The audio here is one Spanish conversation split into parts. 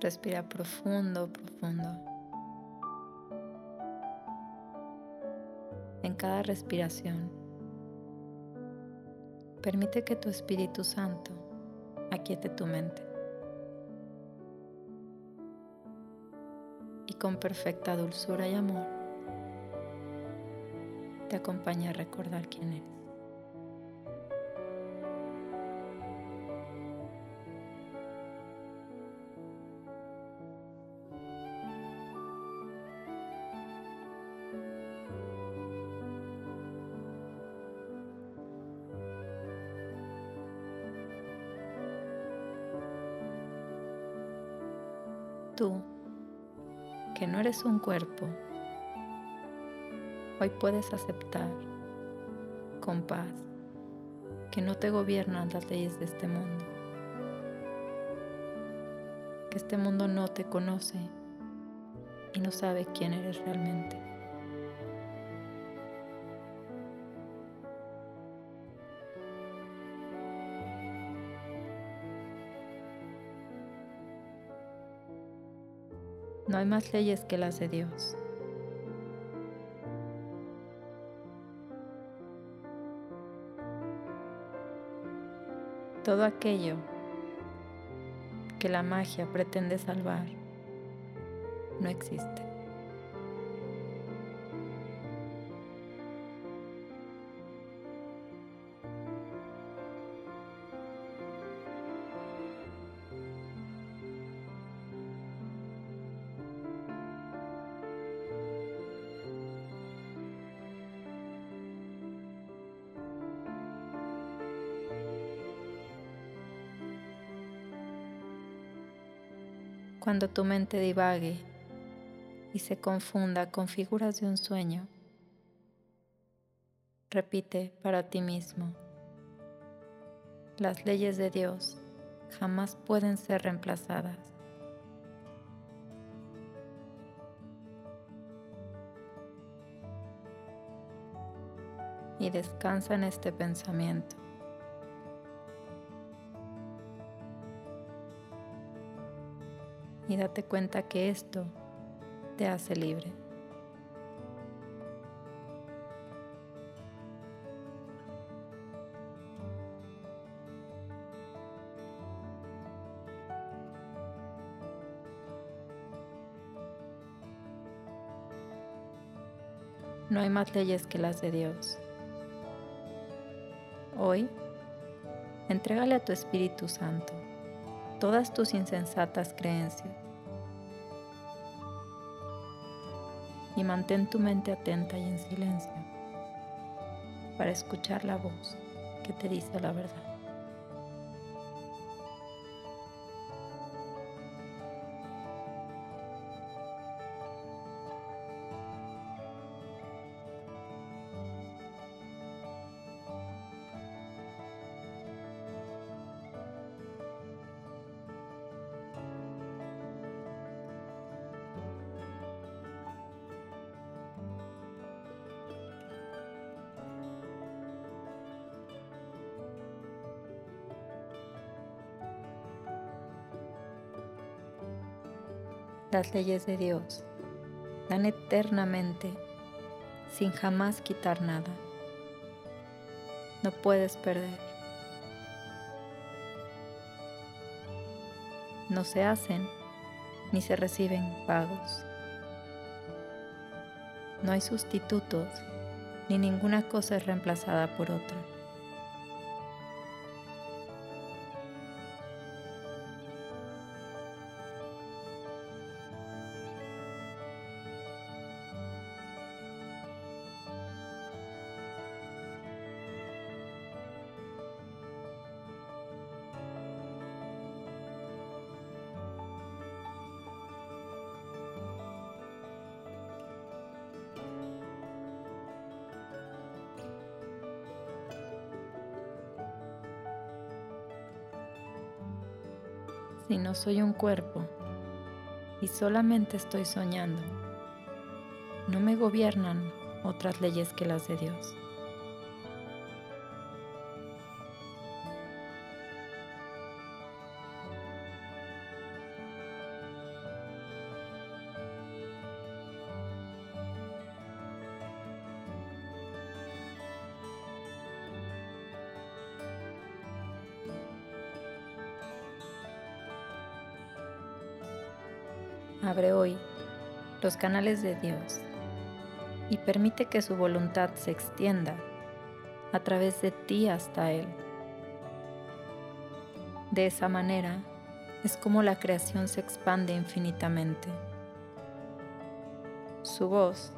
Respira profundo, profundo. En cada respiración, permite que tu Espíritu Santo aquiete tu mente. Y con perfecta dulzura y amor, te acompaña a recordar quién eres. Tú, que no eres un cuerpo, hoy puedes aceptar con paz que no te gobiernan las leyes de este mundo, que este mundo no te conoce y no sabe quién eres realmente. No hay más leyes que las de Dios. Todo aquello que la magia pretende salvar no existe. Cuando tu mente divague y se confunda con figuras de un sueño, repite para ti mismo, las leyes de Dios jamás pueden ser reemplazadas. Y descansa en este pensamiento. Y date cuenta que esto te hace libre. No hay más leyes que las de Dios. Hoy, entrégale a tu Espíritu Santo todas tus insensatas creencias y mantén tu mente atenta y en silencio para escuchar la voz que te dice la verdad. Las leyes de Dios dan eternamente sin jamás quitar nada. No puedes perder. No se hacen ni se reciben pagos. No hay sustitutos ni ninguna cosa es reemplazada por otra. Si no soy un cuerpo y solamente estoy soñando, no me gobiernan otras leyes que las de Dios. Abre hoy los canales de Dios y permite que su voluntad se extienda a través de ti hasta Él. De esa manera es como la creación se expande infinitamente. Su voz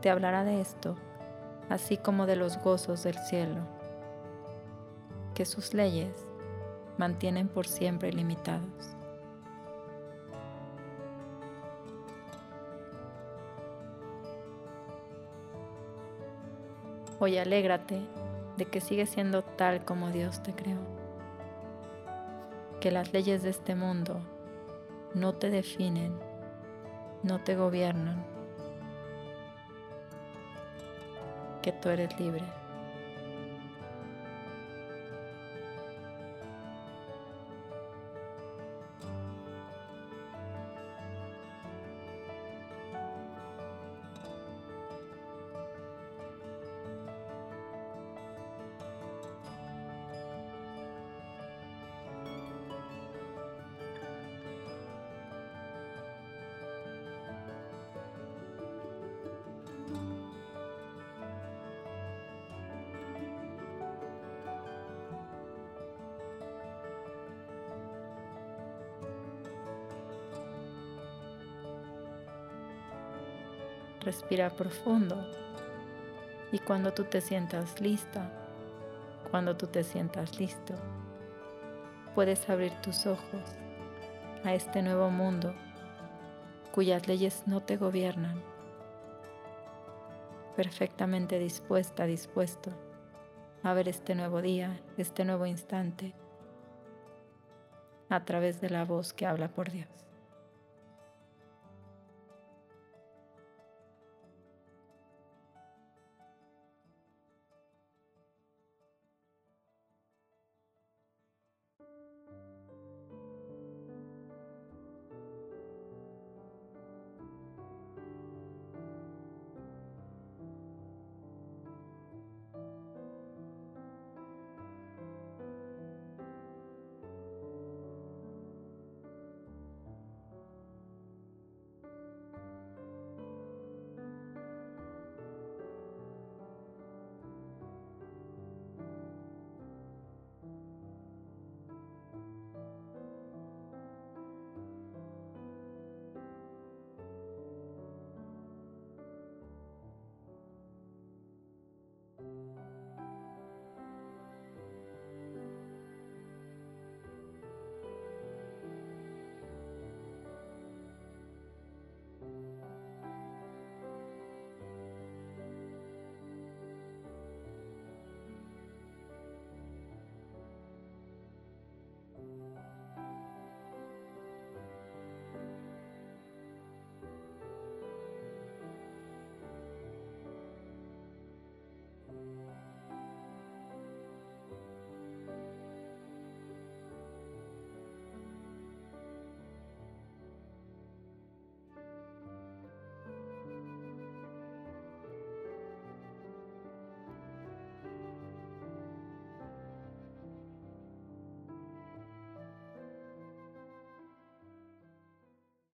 te hablará de esto, así como de los gozos del cielo, que sus leyes mantienen por siempre limitados. Hoy alégrate de que sigues siendo tal como Dios te creó. Que las leyes de este mundo no te definen, no te gobiernan. Que tú eres libre. Respira profundo. Y cuando tú te sientas lista, cuando tú te sientas listo, puedes abrir tus ojos a este nuevo mundo cuyas leyes no te gobiernan. Perfectamente dispuesta, dispuesto a ver este nuevo día, este nuevo instante, a través de la voz que habla por Dios.